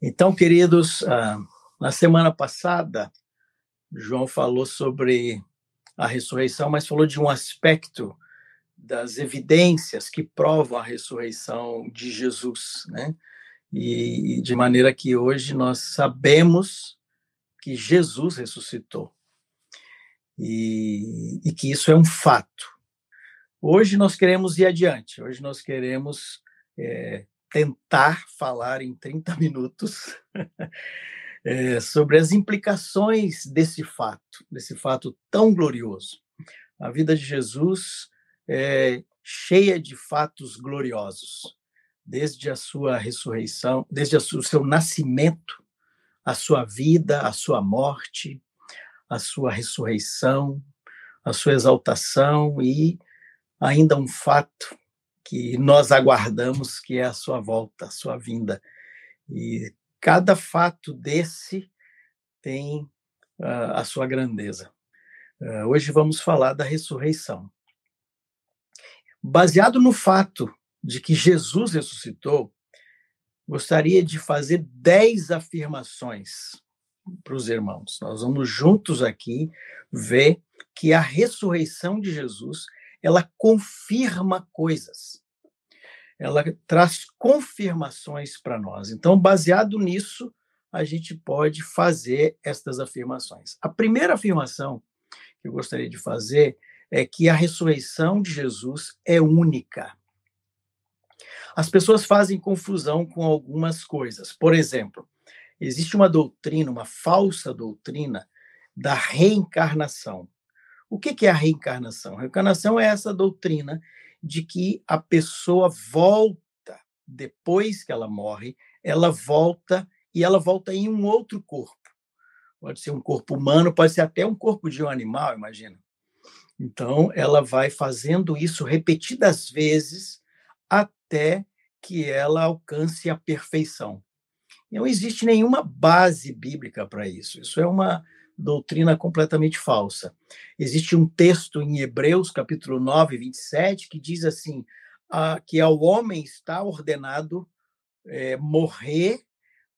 Então, queridos, ah, na semana passada, João falou sobre a ressurreição, mas falou de um aspecto das evidências que provam a ressurreição de Jesus, né? E de maneira que hoje nós sabemos que Jesus ressuscitou e, e que isso é um fato. Hoje nós queremos ir adiante, hoje nós queremos é, tentar falar em 30 minutos é, sobre as implicações desse fato, desse fato tão glorioso. A vida de Jesus é cheia de fatos gloriosos, desde a sua ressurreição, desde o seu nascimento, a sua vida, a sua morte, a sua ressurreição, a sua exaltação e ainda um fato que nós aguardamos, que é a sua volta, a sua vinda. E cada fato desse tem uh, a sua grandeza. Uh, hoje vamos falar da ressurreição. Baseado no fato de que Jesus ressuscitou, gostaria de fazer dez afirmações para os irmãos. Nós vamos juntos aqui ver que a ressurreição de Jesus ela confirma coisas. Ela traz confirmações para nós. Então, baseado nisso, a gente pode fazer estas afirmações. A primeira afirmação que eu gostaria de fazer é que a ressurreição de Jesus é única. As pessoas fazem confusão com algumas coisas. Por exemplo, existe uma doutrina, uma falsa doutrina da reencarnação. O que é a reencarnação? A reencarnação é essa doutrina de que a pessoa volta depois que ela morre, ela volta e ela volta em um outro corpo. Pode ser um corpo humano, pode ser até um corpo de um animal, imagina. Então, ela vai fazendo isso repetidas vezes até que ela alcance a perfeição. Não existe nenhuma base bíblica para isso. Isso é uma doutrina completamente falsa. Existe um texto em Hebreus, capítulo 9, 27, que diz assim: ah, que ao homem está ordenado é, morrer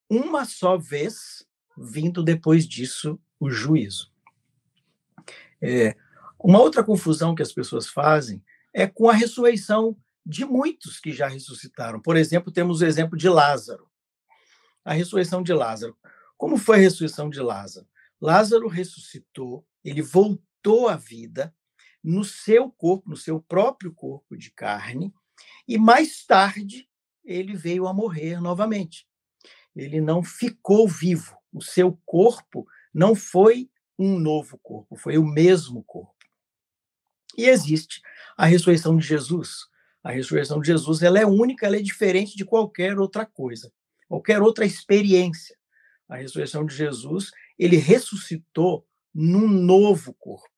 uma só vez, vindo depois disso o juízo. É, uma outra confusão que as pessoas fazem é com a ressurreição de muitos que já ressuscitaram. Por exemplo, temos o exemplo de Lázaro. A ressurreição de Lázaro. Como foi a ressurreição de Lázaro? Lázaro ressuscitou, ele voltou à vida no seu corpo, no seu próprio corpo de carne, e mais tarde ele veio a morrer novamente. Ele não ficou vivo. O seu corpo não foi um novo corpo, foi o mesmo corpo. E existe a ressurreição de Jesus. A ressurreição de Jesus ela é única, ela é diferente de qualquer outra coisa, qualquer outra experiência. A ressurreição de Jesus ele ressuscitou num novo corpo,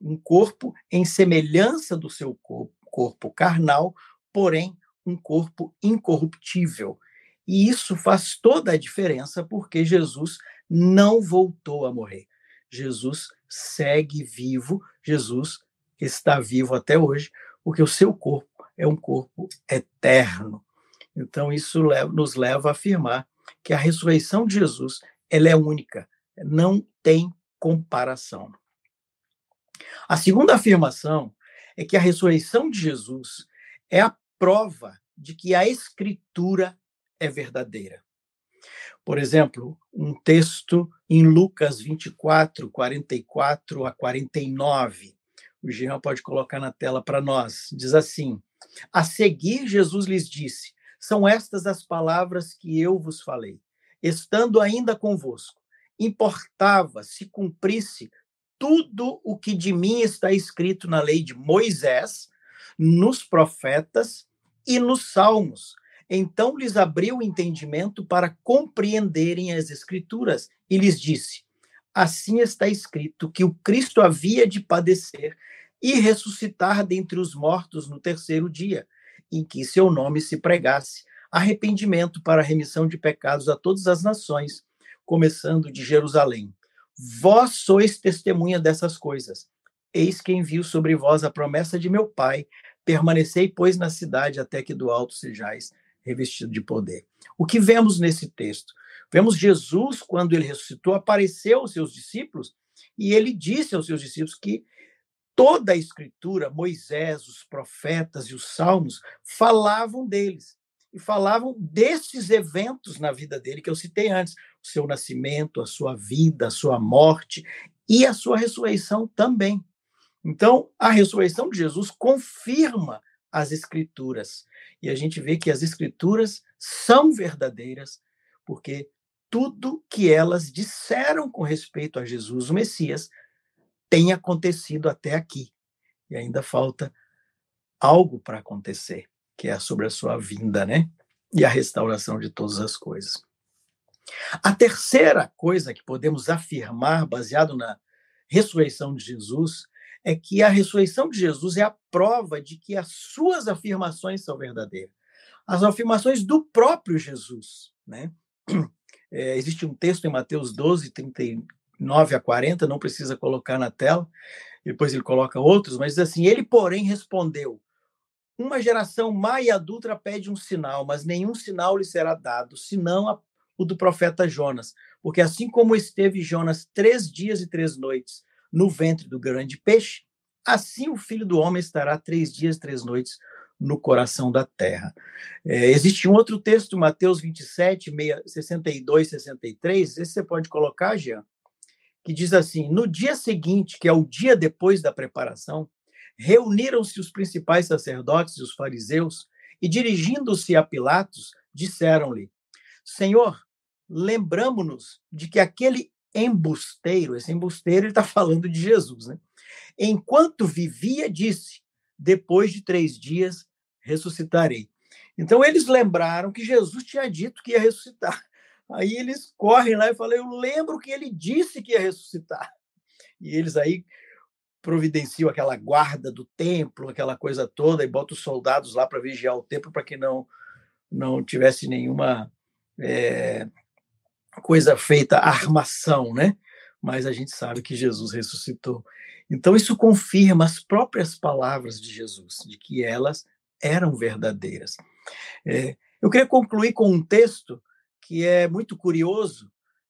um corpo em semelhança do seu corpo, corpo carnal, porém um corpo incorruptível. E isso faz toda a diferença porque Jesus não voltou a morrer. Jesus segue vivo, Jesus está vivo até hoje, porque o seu corpo é um corpo eterno. Então, isso nos leva a afirmar que a ressurreição de Jesus ela é única, não tem comparação. A segunda afirmação é que a ressurreição de Jesus é a prova de que a Escritura é verdadeira. Por exemplo, um texto em Lucas 24, 44 a 49. O Jean pode colocar na tela para nós. Diz assim: A seguir, Jesus lhes disse: São estas as palavras que eu vos falei, estando ainda convosco importava se cumprisse tudo o que de mim está escrito na lei de Moisés, nos profetas e nos salmos. Então lhes abriu o entendimento para compreenderem as escrituras e lhes disse: Assim está escrito que o Cristo havia de padecer e ressuscitar dentre os mortos no terceiro dia, em que seu nome se pregasse arrependimento para remissão de pecados a todas as nações, começando de Jerusalém. Vós sois testemunha dessas coisas. Eis que envio sobre vós a promessa de meu Pai. Permanecei, pois, na cidade até que do alto sejais revestido de poder. O que vemos nesse texto? Vemos Jesus, quando ele ressuscitou, apareceu aos seus discípulos e ele disse aos seus discípulos que toda a escritura, Moisés, os profetas e os salmos, falavam deles. E falavam desses eventos na vida dele que eu citei antes: o seu nascimento, a sua vida, a sua morte e a sua ressurreição também. Então, a ressurreição de Jesus confirma as escrituras. E a gente vê que as escrituras são verdadeiras, porque tudo que elas disseram com respeito a Jesus, o Messias, tem acontecido até aqui. E ainda falta algo para acontecer, que é sobre a sua vinda, né? E a restauração de todas as coisas. A terceira coisa que podemos afirmar, baseado na ressurreição de Jesus, é que a ressurreição de Jesus é a prova de que as suas afirmações são verdadeiras. As afirmações do próprio Jesus, né? É, existe um texto em Mateus 12, 39 a 40, não precisa colocar na tela, depois ele coloca outros, mas diz assim: Ele, porém, respondeu: Uma geração má e adulta pede um sinal, mas nenhum sinal lhe será dado, senão a, o do profeta Jonas. Porque assim como esteve Jonas três dias e três noites no ventre do grande peixe, assim o filho do homem estará três dias e três noites no coração da terra. É, existe um outro texto, Mateus 27, 62, 63, esse você pode colocar, Jean, que diz assim: No dia seguinte, que é o dia depois da preparação, reuniram-se os principais sacerdotes e os fariseus e, dirigindo-se a Pilatos, disseram-lhe: Senhor, lembramos-nos de que aquele embusteiro, esse embusteiro está falando de Jesus, né? Enquanto vivia, disse: depois de três dias ressuscitarei. Então eles lembraram que Jesus tinha dito que ia ressuscitar. Aí eles correm lá e falam: Eu lembro que ele disse que ia ressuscitar. E eles aí providenciam aquela guarda do templo, aquela coisa toda, e botam os soldados lá para vigiar o templo para que não, não tivesse nenhuma é, coisa feita, armação, né? Mas a gente sabe que Jesus ressuscitou. Então, isso confirma as próprias palavras de Jesus, de que elas eram verdadeiras. É, eu queria concluir com um texto que é muito curioso,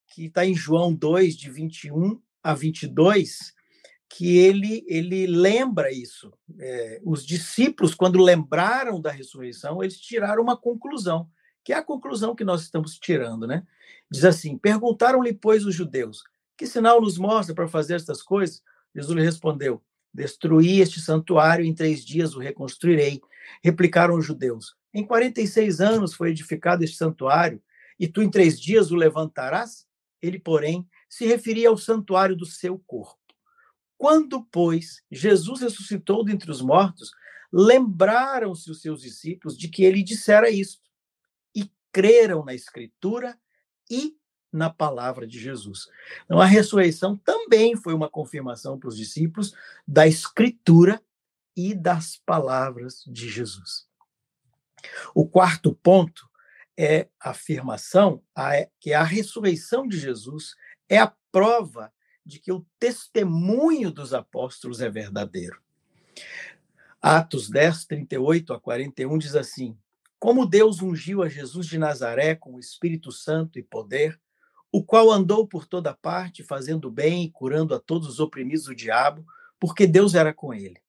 que está em João 2, de 21 a 22, que ele, ele lembra isso. É, os discípulos, quando lembraram da ressurreição, eles tiraram uma conclusão, que é a conclusão que nós estamos tirando, né? Diz assim: Perguntaram-lhe, pois, os judeus: Que sinal nos mostra para fazer estas coisas? Jesus lhe respondeu: Destruí este santuário, em três dias o reconstruirei. Replicaram os judeus: Em 46 anos foi edificado este santuário, e tu em três dias o levantarás? Ele, porém, se referia ao santuário do seu corpo. Quando, pois, Jesus ressuscitou dentre os mortos, lembraram-se os seus discípulos de que ele dissera isto, e creram na Escritura e na palavra de Jesus. Então, a ressurreição também foi uma confirmação para os discípulos da Escritura e das palavras de Jesus. O quarto ponto é a afirmação que a ressurreição de Jesus é a prova de que o testemunho dos apóstolos é verdadeiro. Atos 10, 38 a 41 diz assim: Como Deus ungiu a Jesus de Nazaré com o Espírito Santo e poder, o qual andou por toda parte, fazendo bem e curando a todos os oprimidos do diabo, porque Deus era com ele.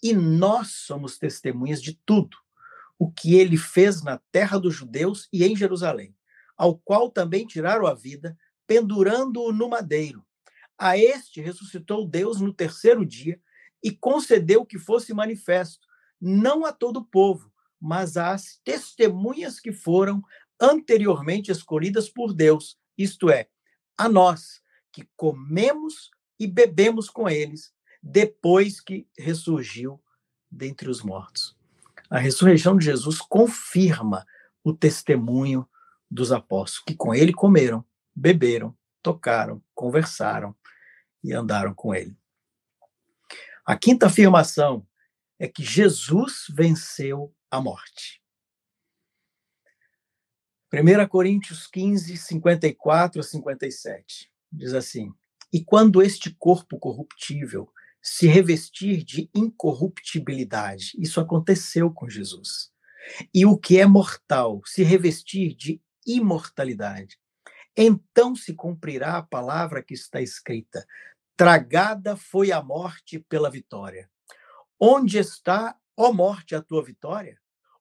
E nós somos testemunhas de tudo o que ele fez na terra dos judeus e em Jerusalém, ao qual também tiraram a vida, pendurando-o no madeiro. A este ressuscitou Deus no terceiro dia e concedeu que fosse manifesto, não a todo o povo, mas às testemunhas que foram anteriormente escolhidas por Deus isto é, a nós que comemos e bebemos com eles depois que ressurgiu dentre os mortos. A ressurreição de Jesus confirma o testemunho dos apóstolos, que com ele comeram, beberam, tocaram, conversaram e andaram com ele. A quinta afirmação é que Jesus venceu a morte. 1 Coríntios 15, 54 a 57, diz assim: E quando este corpo corruptível se revestir de incorruptibilidade, isso aconteceu com Jesus, e o que é mortal se revestir de imortalidade, então se cumprirá a palavra que está escrita: tragada foi a morte pela vitória. Onde está, ó morte, a tua vitória?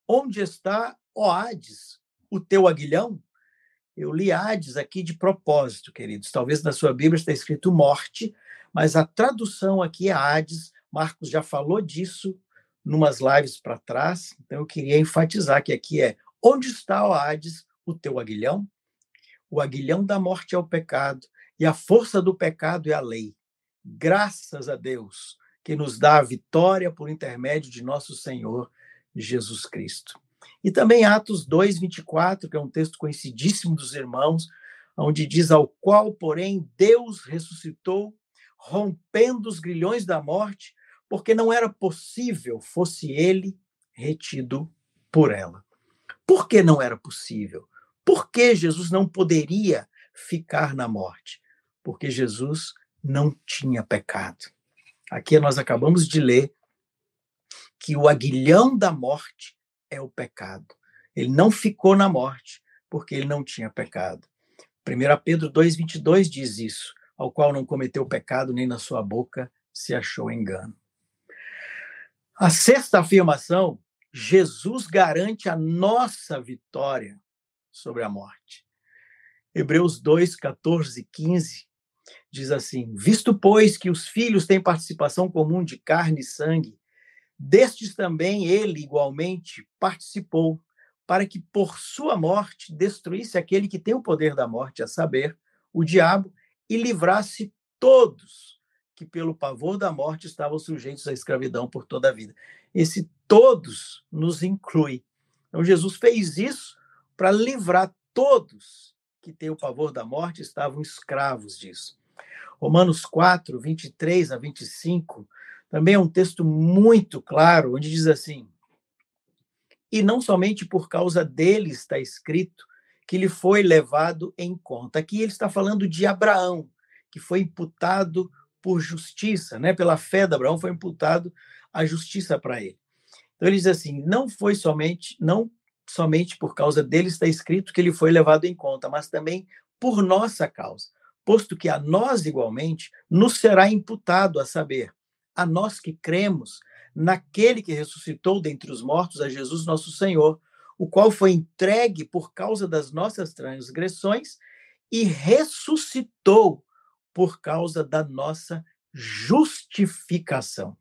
Onde está, ó Hades, o teu aguilhão? Eu li Hades aqui de propósito, queridos. Talvez na sua Bíblia está escrito morte, mas a tradução aqui é Hades. Marcos já falou disso numas lives para trás, então eu queria enfatizar que aqui é onde está, ó Hades, o teu aguilhão? O aguilhão da morte é o pecado, e a força do pecado é a lei. Graças a Deus que nos dá a vitória por intermédio de nosso Senhor Jesus Cristo. E também Atos 2, 24, que é um texto conhecidíssimo dos irmãos, onde diz: Ao qual, porém, Deus ressuscitou, rompendo os grilhões da morte, porque não era possível fosse ele retido por ela. Por que não era possível? Por que Jesus não poderia ficar na morte? Porque Jesus não tinha pecado. Aqui nós acabamos de ler que o aguilhão da morte é o pecado. Ele não ficou na morte porque ele não tinha pecado. 1 Pedro 2,22 diz isso, ao qual não cometeu pecado, nem na sua boca se achou engano. A sexta afirmação, Jesus garante a nossa vitória sobre a morte. Hebreus 2, 14 e 15 diz assim: Visto, pois, que os filhos têm participação comum de carne e sangue, Destes também ele igualmente participou, para que por sua morte destruísse aquele que tem o poder da morte, a saber, o diabo, e livrasse todos que pelo pavor da morte estavam sujeitos à escravidão por toda a vida. Esse todos nos inclui. Então Jesus fez isso para livrar todos que têm o pavor da morte estavam escravos disso. Romanos 4, 23 a 25 também é um texto muito claro, onde diz assim: E não somente por causa dele está escrito que lhe foi levado em conta. Aqui ele está falando de Abraão, que foi imputado por justiça, né? Pela fé de Abraão foi imputado a justiça para ele. Então ele diz assim: não foi somente, não somente por causa dele está escrito que ele foi levado em conta, mas também por nossa causa, posto que a nós igualmente nos será imputado a saber a nós que cremos naquele que ressuscitou dentre os mortos, a Jesus nosso Senhor, o qual foi entregue por causa das nossas transgressões e ressuscitou por causa da nossa justificação.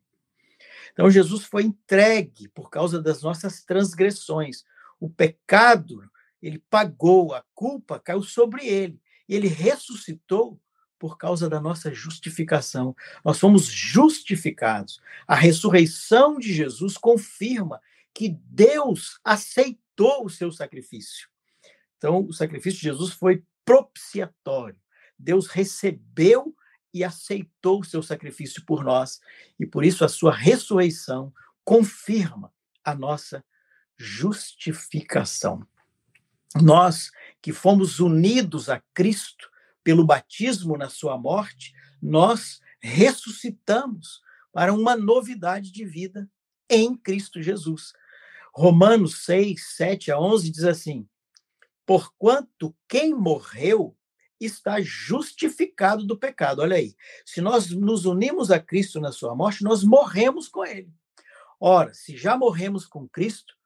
Então, Jesus foi entregue por causa das nossas transgressões. O pecado, ele pagou, a culpa caiu sobre ele. E ele ressuscitou por causa da nossa justificação. Nós fomos justificados. A ressurreição de Jesus confirma que Deus aceitou o seu sacrifício. Então, o sacrifício de Jesus foi propiciatório. Deus recebeu e aceitou o seu sacrifício por nós, e por isso a sua ressurreição confirma a nossa justificação. Nós que fomos unidos a Cristo, pelo batismo na sua morte, nós ressuscitamos para uma novidade de vida em Cristo Jesus. Romanos 6, 7 a 11 diz assim: Porquanto quem morreu está justificado do pecado. Olha aí, se nós nos unimos a Cristo na sua morte, nós morremos com ele. Ora, se já morremos com Cristo,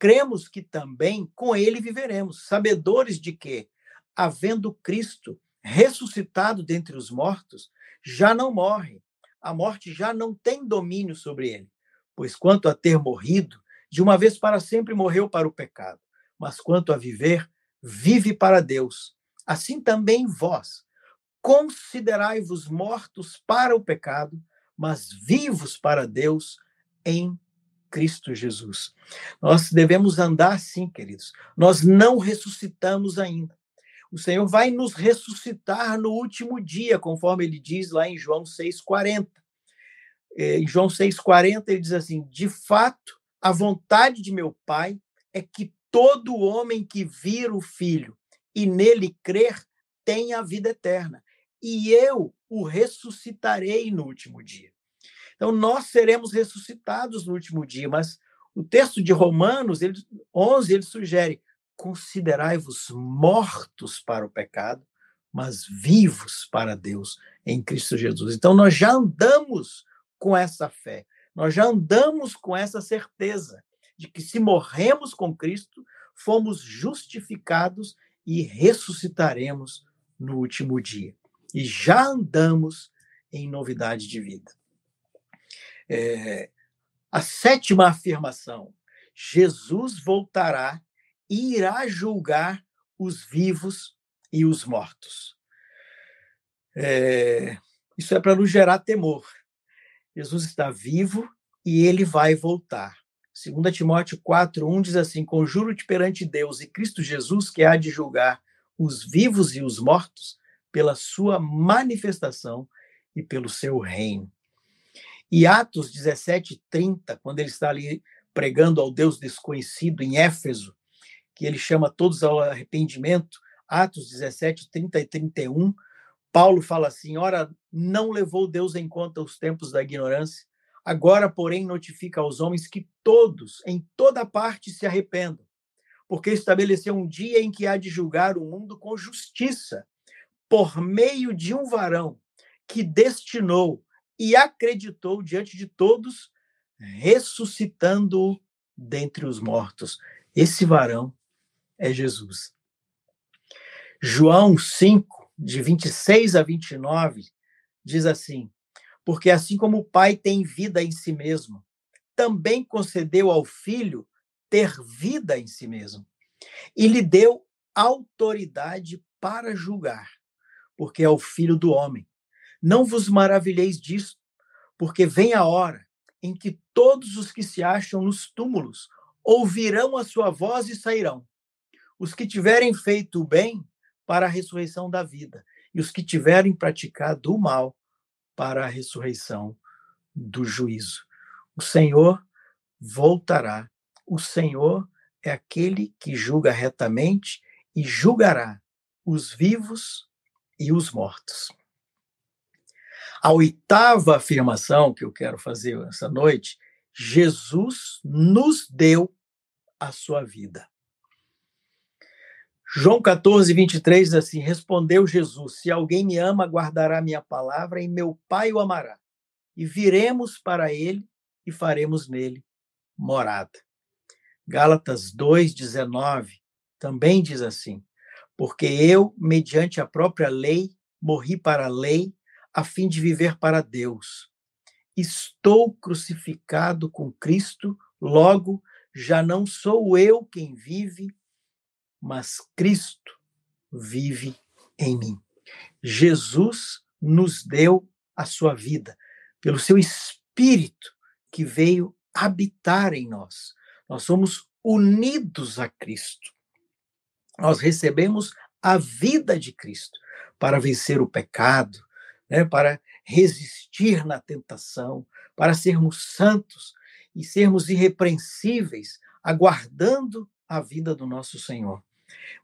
cremos que também com ele viveremos, sabedores de que, havendo Cristo ressuscitado dentre os mortos, já não morre. A morte já não tem domínio sobre ele, pois quanto a ter morrido, de uma vez para sempre morreu para o pecado, mas quanto a viver, vive para Deus. Assim também vós, considerai-vos mortos para o pecado, mas vivos para Deus em Cristo Jesus. Nós devemos andar assim, queridos. Nós não ressuscitamos ainda o Senhor vai nos ressuscitar no último dia, conforme ele diz lá em João 6,40. É, em João 6,40, ele diz assim: De fato, a vontade de meu Pai é que todo homem que vir o Filho e nele crer tenha a vida eterna, e eu o ressuscitarei no último dia. Então, nós seremos ressuscitados no último dia, mas o texto de Romanos ele, 11 ele sugere: considerai-vos mortos para o pecado, mas vivos para Deus em Cristo Jesus. Então, nós já andamos com essa fé, nós já andamos com essa certeza de que se morremos com Cristo, fomos justificados e ressuscitaremos no último dia. E já andamos em novidade de vida. É, a sétima afirmação: Jesus voltará e irá julgar os vivos e os mortos. É, isso é para nos gerar temor. Jesus está vivo e ele vai voltar. 2 Timóteo 4:1 diz assim: Conjuro-te perante Deus e Cristo Jesus, que há de julgar os vivos e os mortos, pela sua manifestação e pelo seu reino. E Atos 17:30, quando ele está ali pregando ao Deus desconhecido em Éfeso, que ele chama todos ao arrependimento, Atos 17, 30 e 31, Paulo fala assim: Ora, não levou Deus em conta os tempos da ignorância, agora, porém, notifica aos homens que todos, em toda parte, se arrependam, porque estabeleceu um dia em que há de julgar o mundo com justiça, por meio de um varão que destinou e acreditou diante de todos, ressuscitando-o dentre os mortos. Esse varão é Jesus. João 5, de 26 a 29, diz assim: Porque assim como o Pai tem vida em si mesmo, também concedeu ao Filho ter vida em si mesmo, e lhe deu autoridade para julgar, porque é o Filho do homem. Não vos maravilheis disso, porque vem a hora em que todos os que se acham nos túmulos ouvirão a sua voz e sairão. Os que tiverem feito o bem para a ressurreição da vida, e os que tiverem praticado o mal para a ressurreição do juízo. O Senhor voltará. O Senhor é aquele que julga retamente e julgará os vivos e os mortos. A oitava afirmação que eu quero fazer essa noite, Jesus nos deu a sua vida. João 14, 23 diz assim: Respondeu Jesus: Se alguém me ama, guardará minha palavra, e meu Pai o amará. E viremos para ele e faremos nele morada. Gálatas 2, 19 também diz assim: Porque eu, mediante a própria lei, morri para a lei, a fim de viver para Deus. Estou crucificado com Cristo, logo já não sou eu quem vive, mas Cristo vive em mim. Jesus nos deu a sua vida pelo seu Espírito que veio habitar em nós. Nós somos unidos a Cristo. Nós recebemos a vida de Cristo para vencer o pecado, né, para resistir na tentação, para sermos santos e sermos irrepreensíveis, aguardando a vida do nosso Senhor.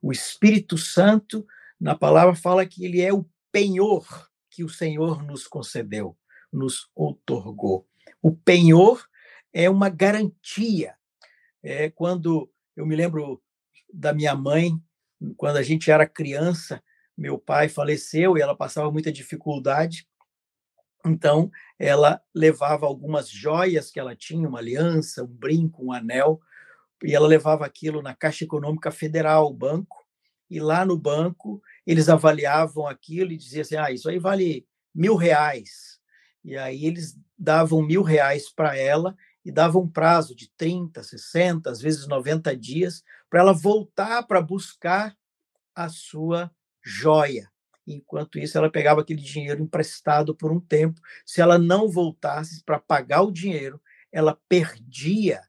O Espírito Santo, na palavra, fala que ele é o penhor que o Senhor nos concedeu, nos outorgou. O penhor é uma garantia. É quando eu me lembro da minha mãe, quando a gente era criança, meu pai faleceu e ela passava muita dificuldade. Então, ela levava algumas joias que ela tinha, uma aliança, um brinco, um anel, e ela levava aquilo na Caixa Econômica Federal, o banco, e lá no banco eles avaliavam aquilo e diziam assim, ah, isso aí vale mil reais. E aí eles davam mil reais para ela e davam um prazo de 30, 60, às vezes 90 dias, para ela voltar para buscar a sua joia. Enquanto isso, ela pegava aquele dinheiro emprestado por um tempo. Se ela não voltasse para pagar o dinheiro, ela perdia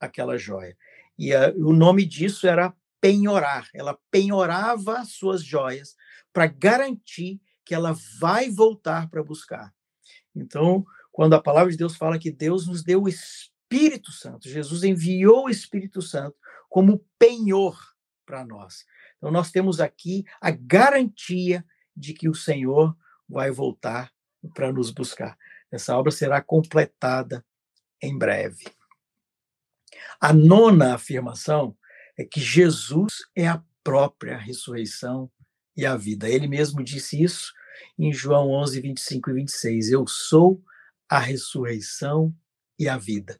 aquela joia. E a, o nome disso era penhorar. Ela penhorava as suas joias para garantir que ela vai voltar para buscar. Então, quando a palavra de Deus fala que Deus nos deu o Espírito Santo, Jesus enviou o Espírito Santo como penhor para nós. Então, nós temos aqui a garantia de que o Senhor vai voltar para nos buscar. Essa obra será completada em breve. A nona afirmação é que Jesus é a própria ressurreição e a vida. Ele mesmo disse isso em João 11, 25 e 26. Eu sou a ressurreição e a vida.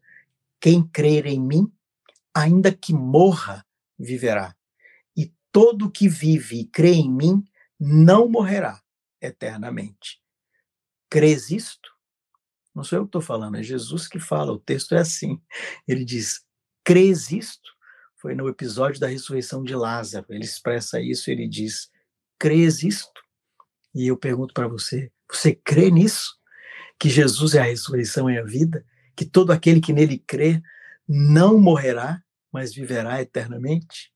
Quem crer em mim, ainda que morra, viverá. Todo que vive e crê em mim não morrerá eternamente. Crês isto? Não sou eu que estou falando, é Jesus que fala. O texto é assim. Ele diz: Crês isto? Foi no episódio da ressurreição de Lázaro. Ele expressa isso, ele diz: Crês isto? E eu pergunto para você: você crê nisso? Que Jesus é a ressurreição e a vida? Que todo aquele que nele crê não morrerá, mas viverá eternamente?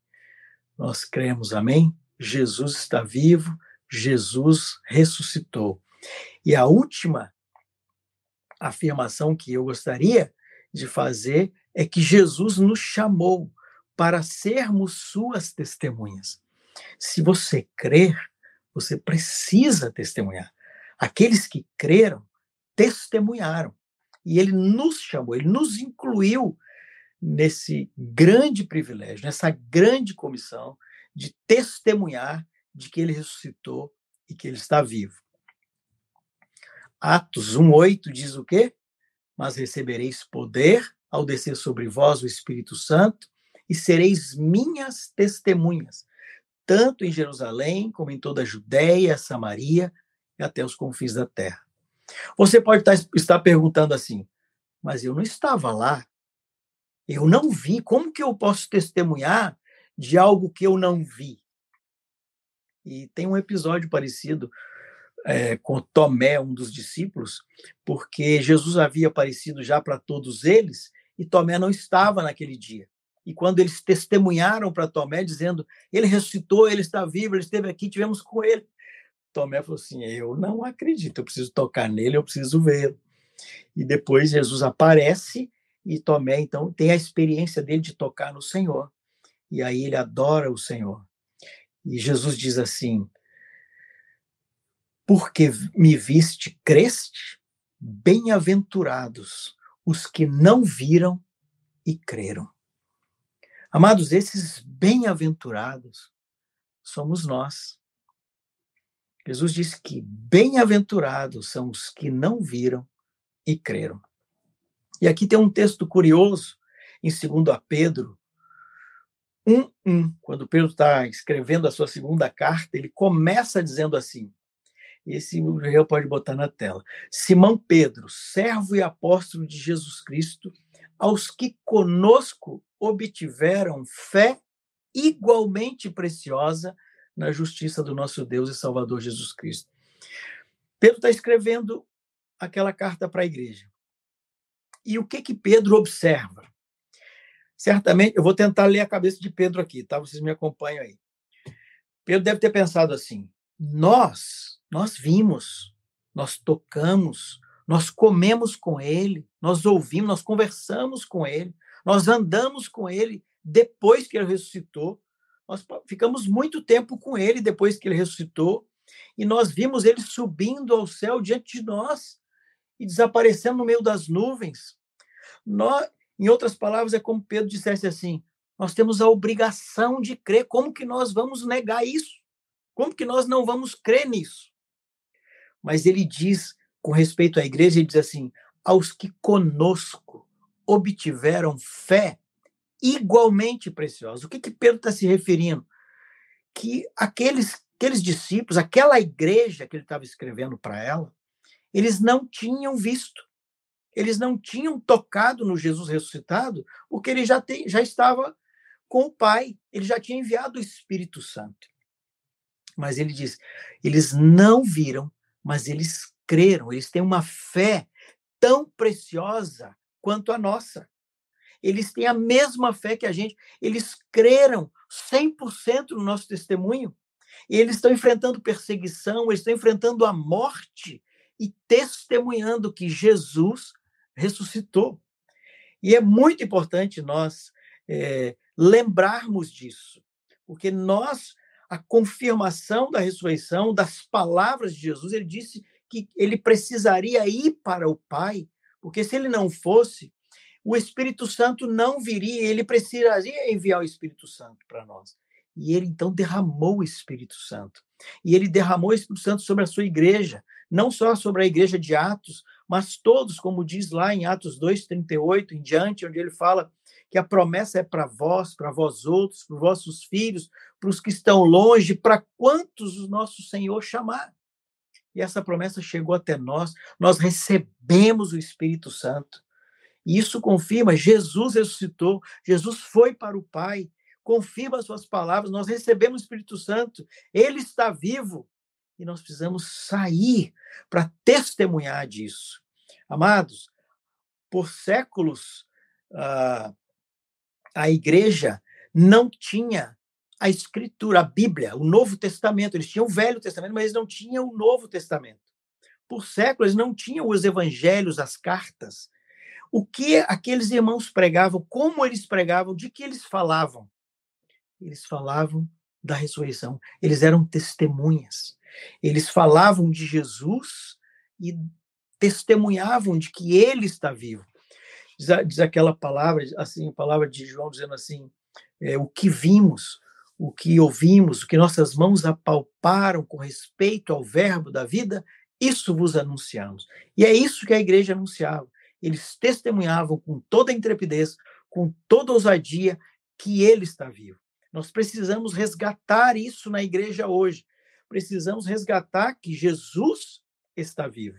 Nós cremos, amém? Jesus está vivo, Jesus ressuscitou. E a última afirmação que eu gostaria de fazer é que Jesus nos chamou para sermos suas testemunhas. Se você crer, você precisa testemunhar. Aqueles que creram, testemunharam. E ele nos chamou, ele nos incluiu nesse grande privilégio, nessa grande comissão de testemunhar de que ele ressuscitou e que ele está vivo. Atos 1:8 diz o quê? Mas recebereis poder ao descer sobre vós o Espírito Santo e sereis minhas testemunhas, tanto em Jerusalém como em toda a Judéia, Samaria e até os confins da terra. Você pode estar perguntando assim, mas eu não estava lá, eu não vi, como que eu posso testemunhar de algo que eu não vi? E tem um episódio parecido é, com Tomé, um dos discípulos, porque Jesus havia aparecido já para todos eles e Tomé não estava naquele dia. E quando eles testemunharam para Tomé, dizendo: Ele ressuscitou, ele está vivo, ele esteve aqui, tivemos com ele. Tomé falou assim: Eu não acredito, eu preciso tocar nele, eu preciso vê-lo. E depois Jesus aparece e Tomé, então, tem a experiência dele de tocar no Senhor. E aí ele adora o Senhor. E Jesus diz assim: Porque me viste, creste? Bem-aventurados os que não viram e creram. Amados, esses bem-aventurados somos nós. Jesus disse que bem-aventurados são os que não viram e creram. E aqui tem um texto curioso em 2 Pedro 1:1, quando Pedro está escrevendo a sua segunda carta, ele começa dizendo assim: esse eu pode botar na tela. Simão Pedro, servo e apóstolo de Jesus Cristo, aos que conosco obtiveram fé igualmente preciosa na justiça do nosso Deus e Salvador Jesus Cristo. Pedro está escrevendo aquela carta para a igreja. E o que que Pedro observa? Certamente, eu vou tentar ler a cabeça de Pedro aqui, tá? Vocês me acompanham aí. Pedro deve ter pensado assim: nós, nós vimos, nós tocamos, nós comemos com ele, nós ouvimos, nós conversamos com ele, nós andamos com ele depois que ele ressuscitou. Nós ficamos muito tempo com ele depois que ele ressuscitou e nós vimos ele subindo ao céu diante de nós e desaparecendo no meio das nuvens. Nós, em outras palavras, é como Pedro dissesse assim: nós temos a obrigação de crer. Como que nós vamos negar isso? Como que nós não vamos crer nisso? Mas ele diz, com respeito à igreja, ele diz assim: aos que conosco obtiveram fé igualmente preciosa. O que, que Pedro está se referindo? Que aqueles, aqueles discípulos, aquela igreja que ele estava escrevendo para ela, eles não tinham visto eles não tinham tocado no Jesus ressuscitado, porque ele já, tem, já estava com o Pai, ele já tinha enviado o Espírito Santo. Mas ele diz: eles não viram, mas eles creram, eles têm uma fé tão preciosa quanto a nossa. Eles têm a mesma fé que a gente, eles creram 100% no nosso testemunho. E eles estão enfrentando perseguição, eles estão enfrentando a morte e testemunhando que Jesus ressuscitou. E é muito importante nós é, lembrarmos disso, porque nós, a confirmação da ressurreição, das palavras de Jesus, ele disse que ele precisaria ir para o Pai, porque se ele não fosse, o Espírito Santo não viria, ele precisaria enviar o Espírito Santo para nós. E ele então derramou o Espírito Santo. E ele derramou o Espírito Santo sobre a sua igreja, não só sobre a igreja de Atos, mas todos, como diz lá em Atos 2:38 em diante, onde ele fala que a promessa é para vós, para vós outros, para os vossos filhos, para os que estão longe, para quantos o nosso Senhor chamar. E essa promessa chegou até nós, nós recebemos o Espírito Santo. E isso confirma, Jesus ressuscitou, Jesus foi para o Pai, confirma as suas palavras, nós recebemos o Espírito Santo, ele está vivo e nós precisamos sair para testemunhar disso. Amados, por séculos, uh, a igreja não tinha a escritura, a Bíblia, o Novo Testamento. Eles tinham o Velho Testamento, mas eles não tinham o Novo Testamento. Por séculos, eles não tinham os evangelhos, as cartas. O que aqueles irmãos pregavam, como eles pregavam, de que eles falavam? Eles falavam da ressurreição. Eles eram testemunhas. Eles falavam de Jesus e testemunhavam de que ele está vivo. Diz, diz aquela palavra, assim, a palavra de João dizendo assim: é, o que vimos, o que ouvimos, o que nossas mãos apalparam com respeito ao verbo da vida, isso vos anunciamos. E é isso que a igreja anunciava. Eles testemunhavam com toda a intrepidez, com toda a ousadia, que ele está vivo. Nós precisamos resgatar isso na igreja hoje. Precisamos resgatar que Jesus está vivo.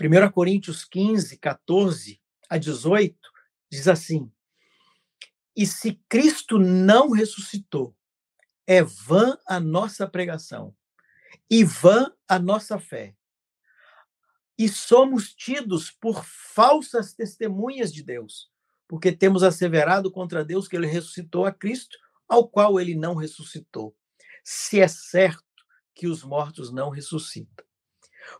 1 Coríntios 15, 14 a 18 diz assim: E se Cristo não ressuscitou, é vã a nossa pregação e vã a nossa fé. E somos tidos por falsas testemunhas de Deus porque temos asseverado contra Deus que ele ressuscitou a Cristo, ao qual ele não ressuscitou. Se é certo que os mortos não ressuscitam.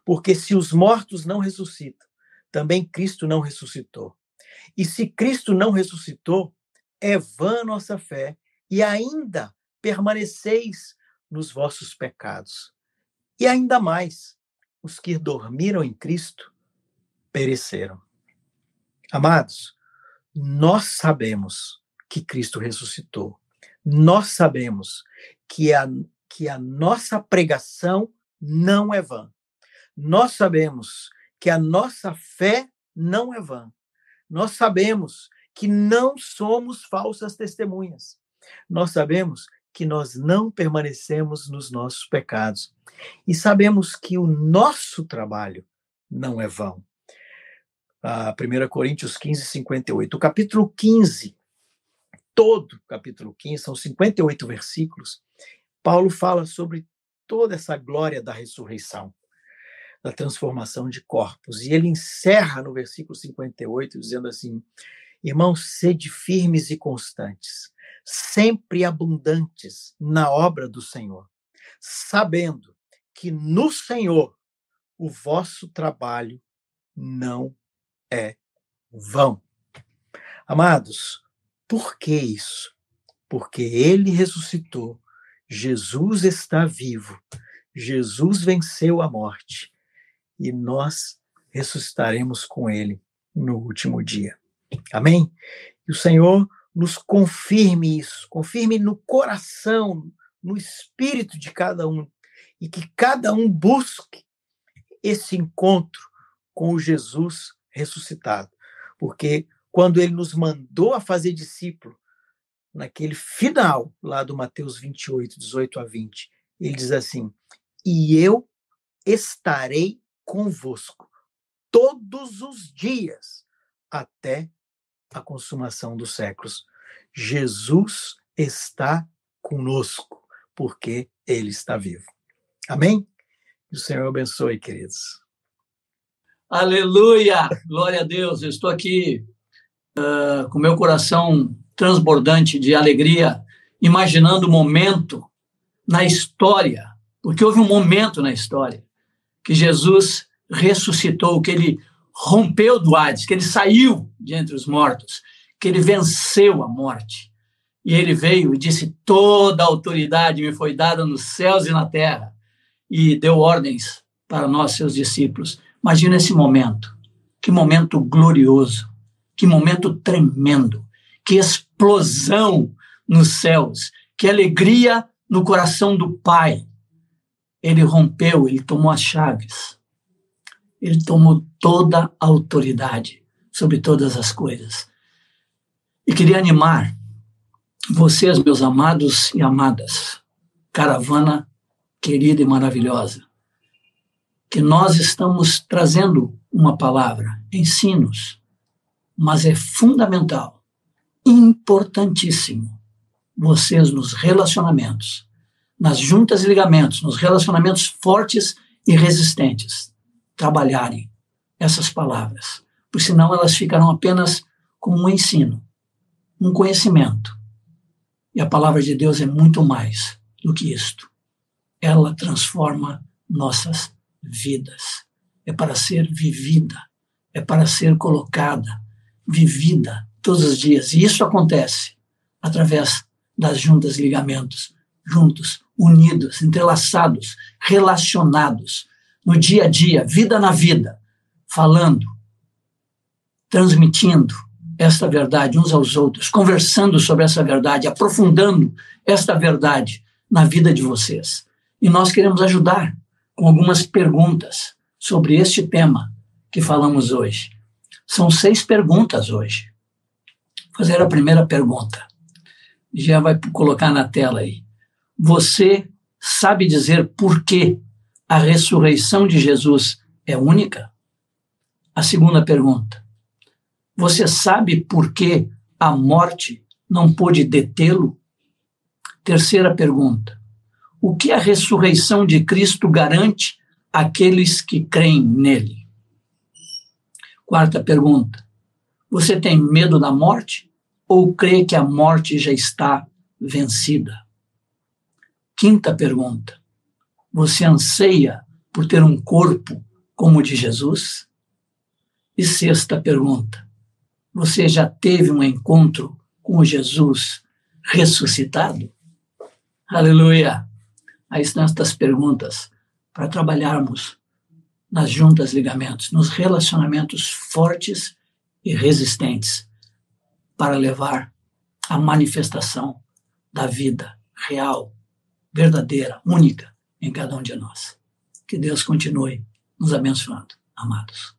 Porque se os mortos não ressuscitam, também Cristo não ressuscitou. E se Cristo não ressuscitou, é vã nossa fé e ainda permaneceis nos vossos pecados. E ainda mais, os que dormiram em Cristo pereceram. Amados, nós sabemos que Cristo ressuscitou. Nós sabemos que a, que a nossa pregação não é vã. Nós sabemos que a nossa fé não é vã. Nós sabemos que não somos falsas testemunhas. Nós sabemos que nós não permanecemos nos nossos pecados. E sabemos que o nosso trabalho não é vão a 1 Coríntios 15, 58. O capítulo 15, todo o capítulo 15, são 58 versículos, Paulo fala sobre toda essa glória da ressurreição, da transformação de corpos. E ele encerra no versículo 58 dizendo assim: Irmãos, sede firmes e constantes, sempre abundantes na obra do Senhor, sabendo que no Senhor o vosso trabalho não é vão. Amados, por que isso? Porque ele ressuscitou, Jesus está vivo, Jesus venceu a morte e nós ressuscitaremos com ele no último dia. Amém? E o Senhor nos confirme isso, confirme no coração, no espírito de cada um, e que cada um busque esse encontro com o Jesus ressuscitado. Porque quando ele nos mandou a fazer discípulo, naquele final lá do Mateus 28, 18 a 20, ele diz assim: E eu estarei convosco todos os dias até a consumação dos séculos. Jesus está conosco, porque ele está vivo. Amém? Que o Senhor abençoe, queridos. Aleluia! Glória a Deus. Eu estou aqui uh, com meu coração transbordante de alegria, imaginando o momento na história, porque houve um momento na história que Jesus ressuscitou, que ele rompeu do Hades, que ele saiu de entre os mortos, que ele venceu a morte. E ele veio e disse: Toda a autoridade me foi dada nos céus e na terra, e deu ordens para nós, seus discípulos, Imagina esse momento. Que momento glorioso. Que momento tremendo. Que explosão nos céus. Que alegria no coração do Pai. Ele rompeu, ele tomou as chaves. Ele tomou toda a autoridade sobre todas as coisas. E queria animar vocês, meus amados e amadas, caravana querida e maravilhosa, que nós estamos trazendo uma palavra, ensinos, mas é fundamental, importantíssimo, vocês nos relacionamentos, nas juntas e ligamentos, nos relacionamentos fortes e resistentes, trabalharem essas palavras, porque senão elas ficarão apenas como um ensino, um conhecimento. E a palavra de Deus é muito mais do que isto. Ela transforma nossas vidas. É para ser vivida, é para ser colocada, vivida todos os dias. E isso acontece através das juntas ligamentos, juntos, unidos, entrelaçados, relacionados, no dia a dia, vida na vida, falando, transmitindo esta verdade uns aos outros, conversando sobre essa verdade, aprofundando esta verdade na vida de vocês. E nós queremos ajudar com algumas perguntas sobre este tema que falamos hoje. São seis perguntas hoje. Vou fazer a primeira pergunta. Já vai colocar na tela aí. Você sabe dizer por que a ressurreição de Jesus é única? A segunda pergunta. Você sabe por que a morte não pôde detê-lo? Terceira pergunta. O que a ressurreição de Cristo garante àqueles que creem nele? Quarta pergunta. Você tem medo da morte ou crê que a morte já está vencida? Quinta pergunta. Você anseia por ter um corpo como o de Jesus? E sexta pergunta. Você já teve um encontro com Jesus ressuscitado? Aleluia! Aí estão estas perguntas para trabalharmos nas juntas ligamentos, nos relacionamentos fortes e resistentes, para levar a manifestação da vida real, verdadeira, única em cada um de nós. Que Deus continue nos abençoando, amados.